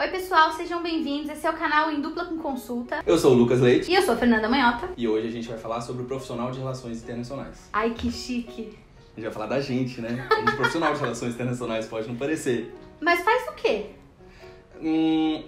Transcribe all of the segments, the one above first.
Oi, pessoal, sejam bem-vindos. Esse é o canal Em Dupla com Consulta. Eu sou o Lucas Leite E eu sou a Fernanda Manhota. e hoje a gente vai falar sobre o profissional de relações internacionais. Ai, que chique. A gente vai falar da gente, né? A gente profissional de relações internacionais pode não parecer. Mas faz o quê? Hum,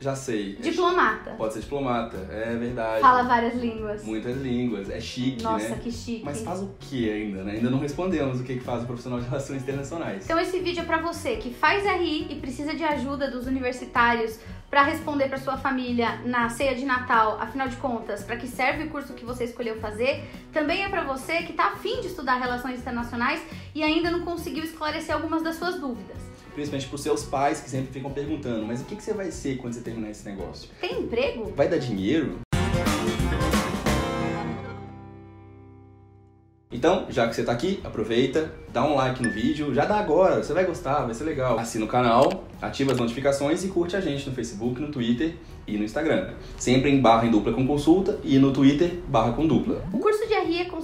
já sei. Diplomata. Pode ser diplomata, é verdade. Fala várias línguas. Muitas línguas, é chique, Nossa, né? que chique. Mas faz o que ainda, né? Ainda não respondemos o que que faz o profissional de relações internacionais. Então esse vídeo é pra você que faz RI e precisa de ajuda dos universitários pra responder pra sua família na ceia de Natal, afinal de contas, pra que serve o curso que você escolheu fazer. Também é pra você que tá afim de estudar relações internacionais e ainda não conseguiu esclarecer algumas das suas dúvidas. Principalmente pros seus pais que sempre ficam perguntando, mas o que que você vai ser quando você terminar esse negócio? Tem emprego? Vai dar dinheiro? Então, já que você tá aqui, aproveita, dá um like no vídeo, já dá agora, você vai gostar, vai ser legal. Assina o canal, ativa as notificações e curte a gente no Facebook, no Twitter e no Instagram. Sempre em barra em dupla com consulta e no Twitter, barra com dupla.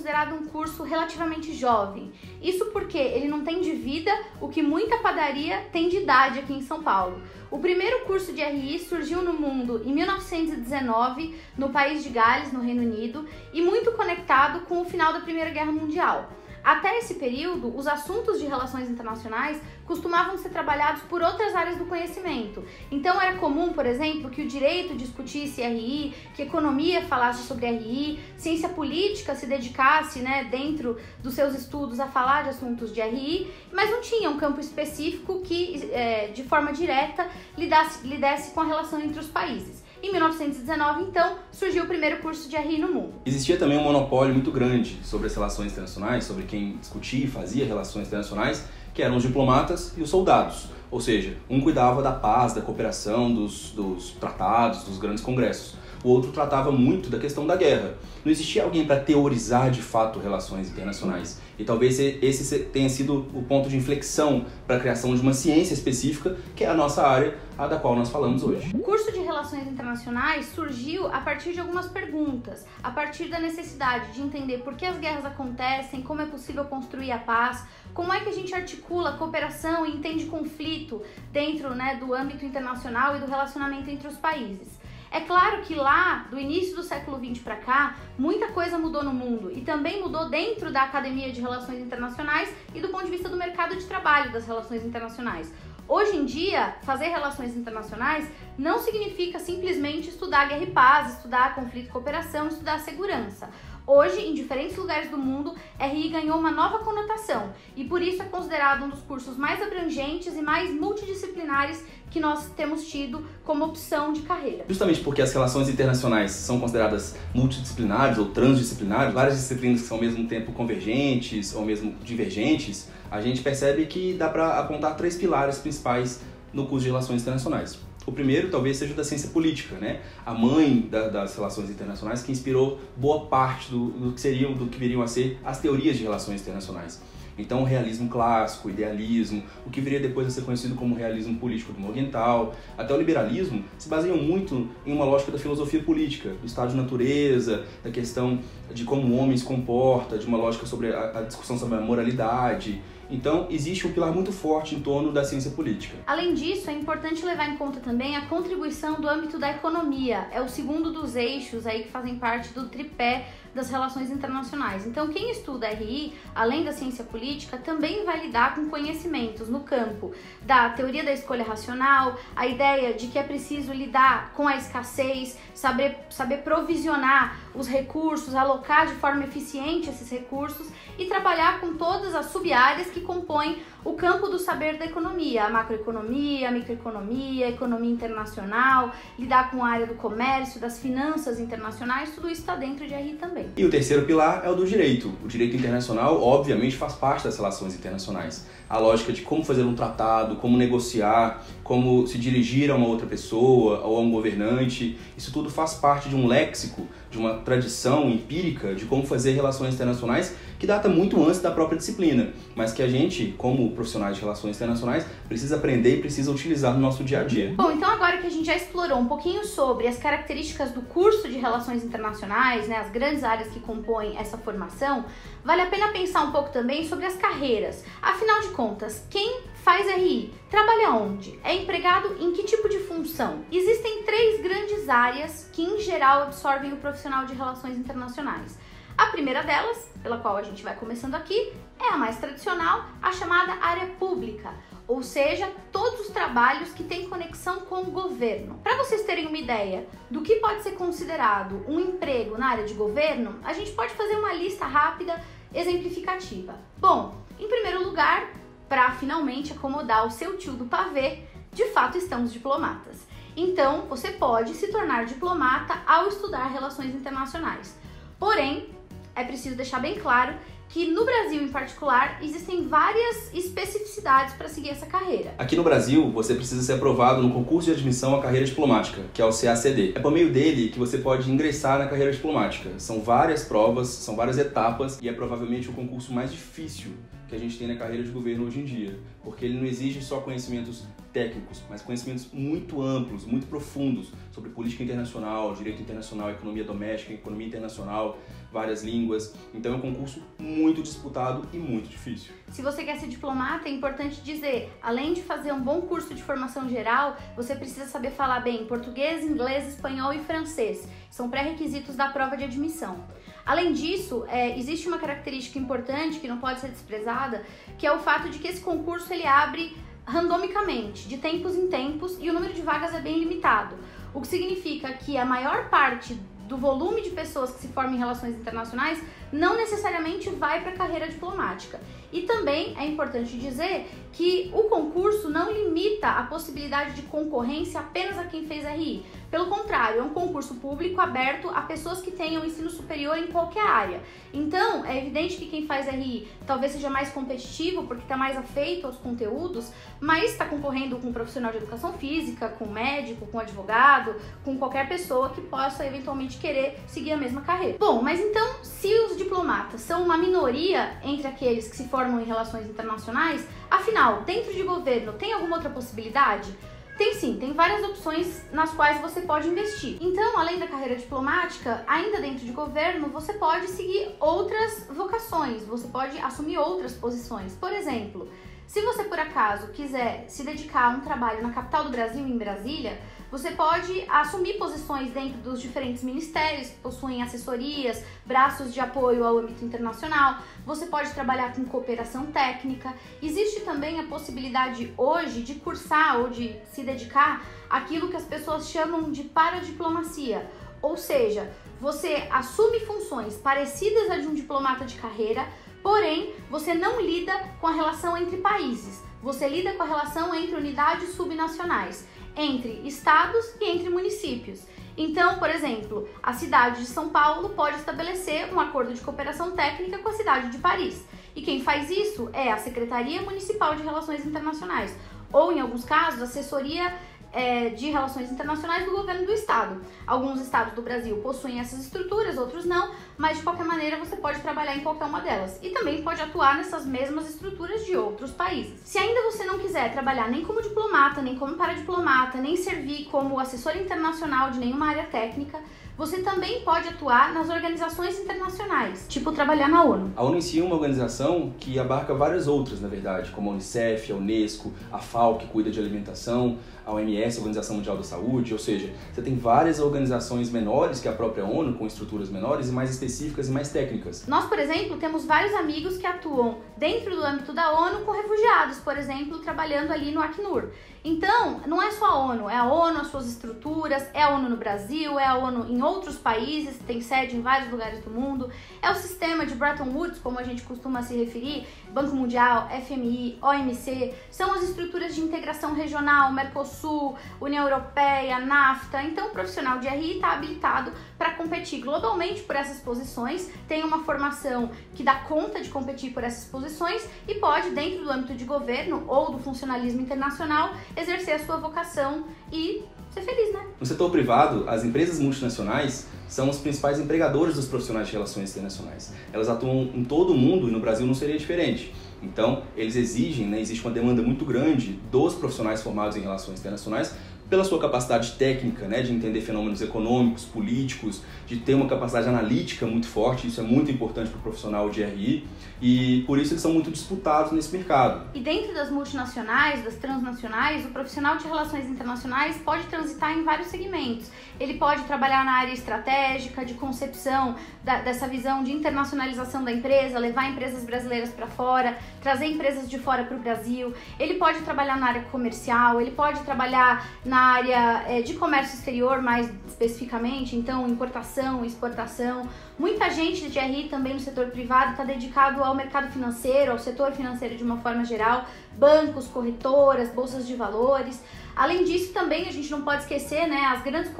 Considerado um curso relativamente jovem. Isso porque ele não tem de vida o que muita padaria tem de idade aqui em São Paulo. O primeiro curso de RI surgiu no mundo em 1919, no país de Gales, no Reino Unido, e muito conectado com o final da Primeira Guerra Mundial. Até esse período, os assuntos de relações internacionais costumavam ser trabalhados por outras áreas do conhecimento. Então era comum, por exemplo, que o direito discutisse RI, que economia falasse sobre RI, ciência política se dedicasse, né, dentro dos seus estudos a falar de assuntos de RI, mas não tinha um campo específico que, é, de forma direta, lidasse, lidasse com a relação entre os países. Em 1919, então, surgiu o primeiro curso de RI no mundo. Existia também um monopólio muito grande sobre as relações internacionais, sobre quem discutia e fazia relações internacionais, que eram os diplomatas e os soldados. Ou seja, um cuidava da paz, da cooperação, dos, dos tratados, dos grandes congressos. O outro tratava muito da questão da guerra. Não existia alguém para teorizar de fato relações internacionais. E talvez esse tenha sido o ponto de inflexão para a criação de uma ciência específica, que é a nossa área, a da qual nós falamos hoje. O curso de Relações Internacionais surgiu a partir de algumas perguntas, a partir da necessidade de entender por que as guerras acontecem, como é possível construir a paz, como é que a gente articula a cooperação e entende conflito dentro né, do âmbito internacional e do relacionamento entre os países. É claro que lá, do início do século XX para cá, muita coisa mudou no mundo e também mudou dentro da Academia de Relações Internacionais e do ponto de vista do mercado de trabalho das relações internacionais. Hoje em dia, fazer relações internacionais não significa simplesmente estudar guerra e paz, estudar conflito e cooperação, estudar segurança. Hoje, em diferentes lugares do mundo, RI ganhou uma nova conotação e por isso é considerado um dos cursos mais abrangentes e mais multidisciplinares que nós temos tido como opção de carreira. Justamente porque as relações internacionais são consideradas multidisciplinares ou transdisciplinares, várias disciplinas que são ao mesmo tempo convergentes ou mesmo divergentes, a gente percebe que dá para apontar três pilares principais no curso de relações internacionais. O primeiro talvez seja da ciência política, né? A mãe da, das relações internacionais que inspirou boa parte do, do que seriam, do que viriam a ser as teorias de relações internacionais. Então, o realismo clássico, o idealismo, o que viria depois a ser conhecido como realismo político do Morgenthau, até o liberalismo, se baseiam muito em uma lógica da filosofia política, do estado de natureza, da questão de como o homem se comporta, de uma lógica sobre a, a discussão sobre a moralidade. Então, existe um pilar muito forte em torno da ciência política. Além disso, é importante levar em conta também a contribuição do âmbito da economia. É o segundo dos eixos aí que fazem parte do tripé das relações internacionais. Então, quem estuda RI, além da ciência política, também vai lidar com conhecimentos no campo da teoria da escolha racional, a ideia de que é preciso lidar com a escassez, saber, saber provisionar os recursos, alocar de forma eficiente esses recursos e trabalhar com todas as sub-áreas que compõem o campo do saber da economia, a macroeconomia, a microeconomia, a economia internacional, lidar com a área do comércio, das finanças internacionais, tudo isso está dentro de RI também. E o terceiro pilar é o do direito. O direito internacional, obviamente, faz parte das relações internacionais. A lógica de como fazer um tratado, como negociar, como se dirigir a uma outra pessoa ou a um governante, isso tudo faz parte de um léxico, de uma tradição empírica de como fazer relações internacionais que data muito antes da própria disciplina, mas que a gente, como profissionais de relações internacionais, precisa aprender e precisa utilizar no nosso dia a dia. Bom, então agora que a gente já explorou um pouquinho sobre as características do curso de relações internacionais, né, as grandes áreas que compõem essa formação, vale a pena pensar um pouco também sobre as carreiras. Afinal de contas, quem faz RI, trabalha onde? É empregado em que tipo de função? Existem três grandes áreas que, em geral, absorvem o profissional de relações internacionais. A primeira delas, pela qual a gente vai começando aqui, é a mais tradicional, a chamada área pública, ou seja, todos os trabalhos que têm conexão com o governo. Para vocês terem uma ideia do que pode ser considerado um emprego na área de governo, a gente pode fazer uma lista rápida exemplificativa. Bom, em primeiro lugar, para finalmente acomodar o seu tio do pavê, de fato estamos diplomatas. Então, você pode se tornar diplomata ao estudar relações internacionais. Porém, é preciso deixar bem claro que no Brasil em particular existem várias especificidades para seguir essa carreira. Aqui no Brasil, você precisa ser aprovado no concurso de admissão à carreira diplomática, que é o CACD. É por meio dele que você pode ingressar na carreira diplomática. São várias provas, são várias etapas e é provavelmente o concurso mais difícil que a gente tem na carreira de governo hoje em dia, porque ele não exige só conhecimentos técnicos, mas conhecimentos muito amplos, muito profundos sobre política internacional, direito internacional, economia doméstica, economia internacional, várias línguas. Então é um concurso muito disputado e muito difícil. Se você quer ser diplomata, é importante dizer, além de fazer um bom curso de formação geral, você precisa saber falar bem português, inglês, espanhol e francês. São pré-requisitos da prova de admissão. Além disso, é, existe uma característica importante que não pode ser desprezada, que é o fato de que esse concurso ele abre randomicamente, de tempos em tempos, e o número de vagas é bem limitado. O que significa que a maior parte do volume de pessoas que se formam em relações internacionais não necessariamente vai para a carreira diplomática. E também é importante dizer que o concurso não limita a possibilidade de concorrência apenas a quem fez RI. Pelo contrário, é um concurso público aberto a pessoas que tenham ensino superior em qualquer área. Então, é evidente que quem faz RI talvez seja mais competitivo porque está mais afeito aos conteúdos, mas está concorrendo com um profissional de educação física, com um médico, com um advogado, com qualquer pessoa que possa eventualmente querer seguir a mesma carreira. Bom, mas então, se os diplomatas são uma minoria entre aqueles que se formam em relações internacionais, afinal, dentro de governo tem alguma outra possibilidade? Tem sim, tem várias opções nas quais você pode investir. Então, além da carreira diplomática, ainda dentro de governo, você pode seguir outras vocações, você pode assumir outras posições. Por exemplo, se você por acaso quiser se dedicar a um trabalho na capital do Brasil, em Brasília, você pode assumir posições dentro dos diferentes ministérios que possuem assessorias, braços de apoio ao âmbito internacional. Você pode trabalhar com cooperação técnica. Existe também a possibilidade hoje de cursar ou de se dedicar àquilo que as pessoas chamam de paradiplomacia, ou seja, você assume funções parecidas a de um diplomata de carreira, porém você não lida com a relação entre países. Você lida com a relação entre unidades subnacionais entre estados e entre municípios. Então, por exemplo, a cidade de São Paulo pode estabelecer um acordo de cooperação técnica com a cidade de Paris. E quem faz isso é a Secretaria Municipal de Relações Internacionais, ou em alguns casos, a assessoria é, de relações internacionais do governo do estado. Alguns estados do Brasil possuem essas estruturas, outros não, mas de qualquer maneira você pode trabalhar em qualquer uma delas e também pode atuar nessas mesmas estruturas de outros países. Se ainda você não quiser trabalhar nem como diplomata, nem como paradiplomata, nem servir como assessor internacional de nenhuma área técnica, você também pode atuar nas organizações internacionais, tipo trabalhar na ONU. A ONU em si é uma organização que abarca várias outras, na verdade, como a Unicef, a Unesco, a FAO, que cuida de alimentação, a OMS, a Organização Mundial da Saúde, ou seja, você tem várias organizações menores que a própria ONU, com estruturas menores e mais específicas e mais técnicas. Nós, por exemplo, temos vários amigos que atuam dentro do âmbito da ONU com refugiados, por exemplo, trabalhando ali no Acnur. Então, não é só a ONU, é a ONU, as suas estruturas, é a ONU no Brasil, é a ONU em outros países, tem sede em vários lugares do mundo, é o sistema de Bretton Woods, como a gente costuma se referir, Banco Mundial, FMI, OMC, são as estruturas de integração regional, Mercosul, União Europeia, NAFTA. Então, o profissional de RI está habilitado para competir globalmente por essas posições, tem uma formação que dá conta de competir por essas posições e pode, dentro do âmbito de governo ou do funcionalismo internacional, exercer a sua vocação e ser feliz, né? No setor privado, as empresas multinacionais são os principais empregadores dos profissionais de relações internacionais. Elas atuam em todo o mundo e no Brasil não seria diferente. Então, eles exigem, né, existe uma demanda muito grande dos profissionais formados em relações internacionais pela sua capacidade técnica, né, de entender fenômenos econômicos, políticos, de ter uma capacidade analítica muito forte, isso é muito importante para o profissional de RI, e por isso eles são muito disputados nesse mercado. E dentro das multinacionais, das transnacionais, o profissional de relações internacionais pode transitar em vários segmentos. Ele pode trabalhar na área estratégica, de concepção da, dessa visão de internacionalização da empresa, levar empresas brasileiras para fora, trazer empresas de fora para o Brasil. Ele pode trabalhar na área comercial, ele pode trabalhar na área é, de comércio exterior, mais especificamente, então importação, exportação. Muita gente de RI também no setor privado está dedicado ao mercado financeiro, ao setor financeiro de uma forma geral, bancos, corretoras, bolsas de valores. Além disso, também a gente não pode esquecer né, as grandes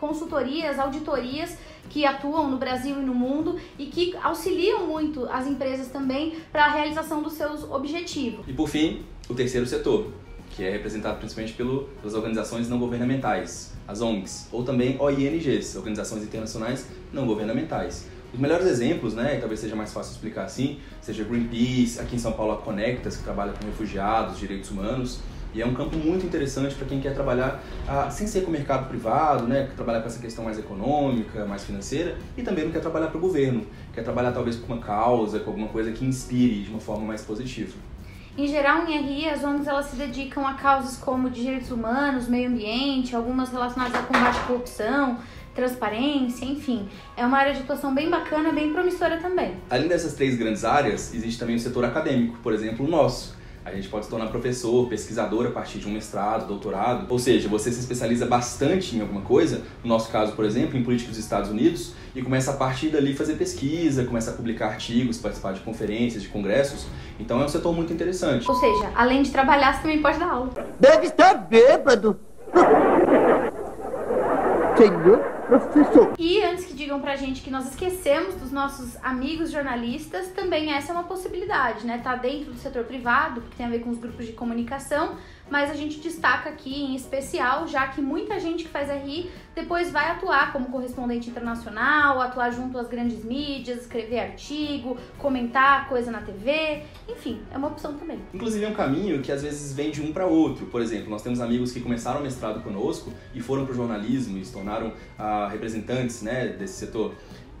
consultorias, auditorias que atuam no Brasil e no mundo e que auxiliam muito as empresas também para a realização dos seus objetivos. E por fim, o terceiro setor, que é representado principalmente pelo, pelas organizações não governamentais, as ONGs, ou também OINGs, Organizações Internacionais Não Governamentais. Os melhores exemplos, né, talvez seja mais fácil explicar assim, seja Greenpeace, aqui em São Paulo a Conectas, que trabalha com refugiados, direitos humanos, e é um campo muito interessante para quem quer trabalhar ah, sem ser com o mercado privado, né, trabalhar com essa questão mais econômica, mais financeira, e também não quer trabalhar para o governo, quer trabalhar talvez com uma causa, com alguma coisa que inspire de uma forma mais positiva. Em geral, em RI, as ONGs elas se dedicam a causas como direitos humanos, meio ambiente, algumas relacionadas a combate à corrupção, transparência, enfim. É uma área de atuação bem bacana, bem promissora também. Além dessas três grandes áreas, existe também o setor acadêmico, por exemplo, o nosso a gente pode se tornar professor, pesquisador a partir de um mestrado, doutorado. Ou seja, você se especializa bastante em alguma coisa, no nosso caso, por exemplo, em política dos Estados Unidos, e começa a partir dali fazer pesquisa, começa a publicar artigos, participar de conferências, de congressos. Então é um setor muito interessante. Ou seja, além de trabalhar, você também pode dar aula. Deve estar bêbado. Senhor. E antes que digam pra gente que nós esquecemos dos nossos amigos jornalistas, também essa é uma possibilidade, né? Tá dentro do setor privado, porque tem a ver com os grupos de comunicação, mas a gente destaca aqui em especial, já que muita gente que faz RI depois vai atuar como correspondente internacional, atuar junto às grandes mídias, escrever artigo, comentar coisa na TV, enfim, é uma opção também. Inclusive é um caminho que às vezes vem de um para outro. Por exemplo, nós temos amigos que começaram o mestrado conosco e foram para o jornalismo e se tornaram ah, representantes né, desse setor.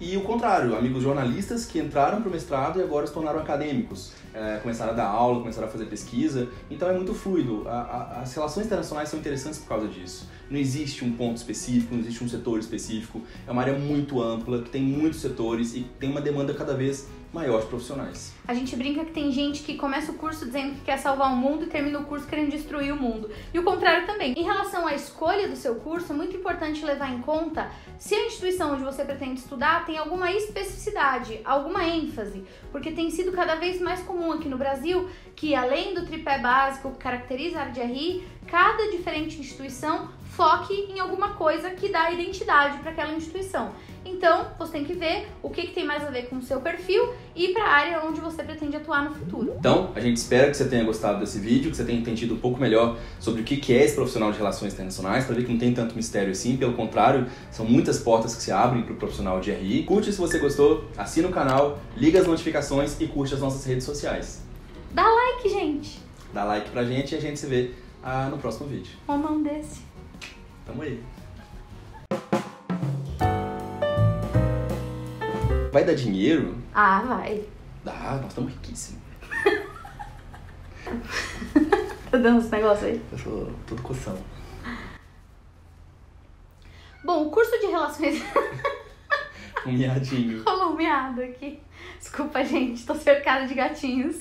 E o contrário, amigos jornalistas que entraram para o mestrado e agora se tornaram acadêmicos, é, começaram a dar aula, começaram a fazer pesquisa. Então é muito fluido. A, a, as relações internacionais são interessantes por causa disso. Não existe um ponto específico, não existe um setor específico. É uma área muito ampla, que tem muitos setores e tem uma demanda cada vez maior de profissionais. A gente brinca que tem gente que começa o curso dizendo que quer salvar o mundo e termina o curso querendo destruir o mundo. E o contrário também. Em relação à escolha do seu curso, é muito importante levar em conta se a instituição onde você pretende estudar tem alguma especificidade, alguma ênfase, porque tem sido cada vez mais comum aqui no Brasil que, além do tripé básico que caracteriza a área de RI, cada diferente instituição foque em alguma coisa que dá identidade para aquela instituição. Então, você tem que ver o que, que tem mais a ver com o seu perfil e para a área onde você pretende atuar no futuro. Então, a gente espera que você tenha gostado desse vídeo, que você tenha entendido um pouco melhor sobre o que, que é esse profissional de relações internacionais, para ver que não tem tanto mistério assim, pelo contrário, são muitas portas que se abrem para o profissional de RI. Curte se você gostou, assina o canal, liga as notificações e curte as nossas redes sociais. Dá like, gente! Dá like pra gente e a gente se vê ah, no próximo vídeo. Uma mão desse. Tamo aí. Vai dar dinheiro? Ah, vai. Dá, nós estamos riquíssimos. tá dando uns negócios aí? Eu sou tudo coção. Bom, o curso de relações. Um miadinho. Rolou um miado aqui. Desculpa, gente, tô cercada de gatinhos.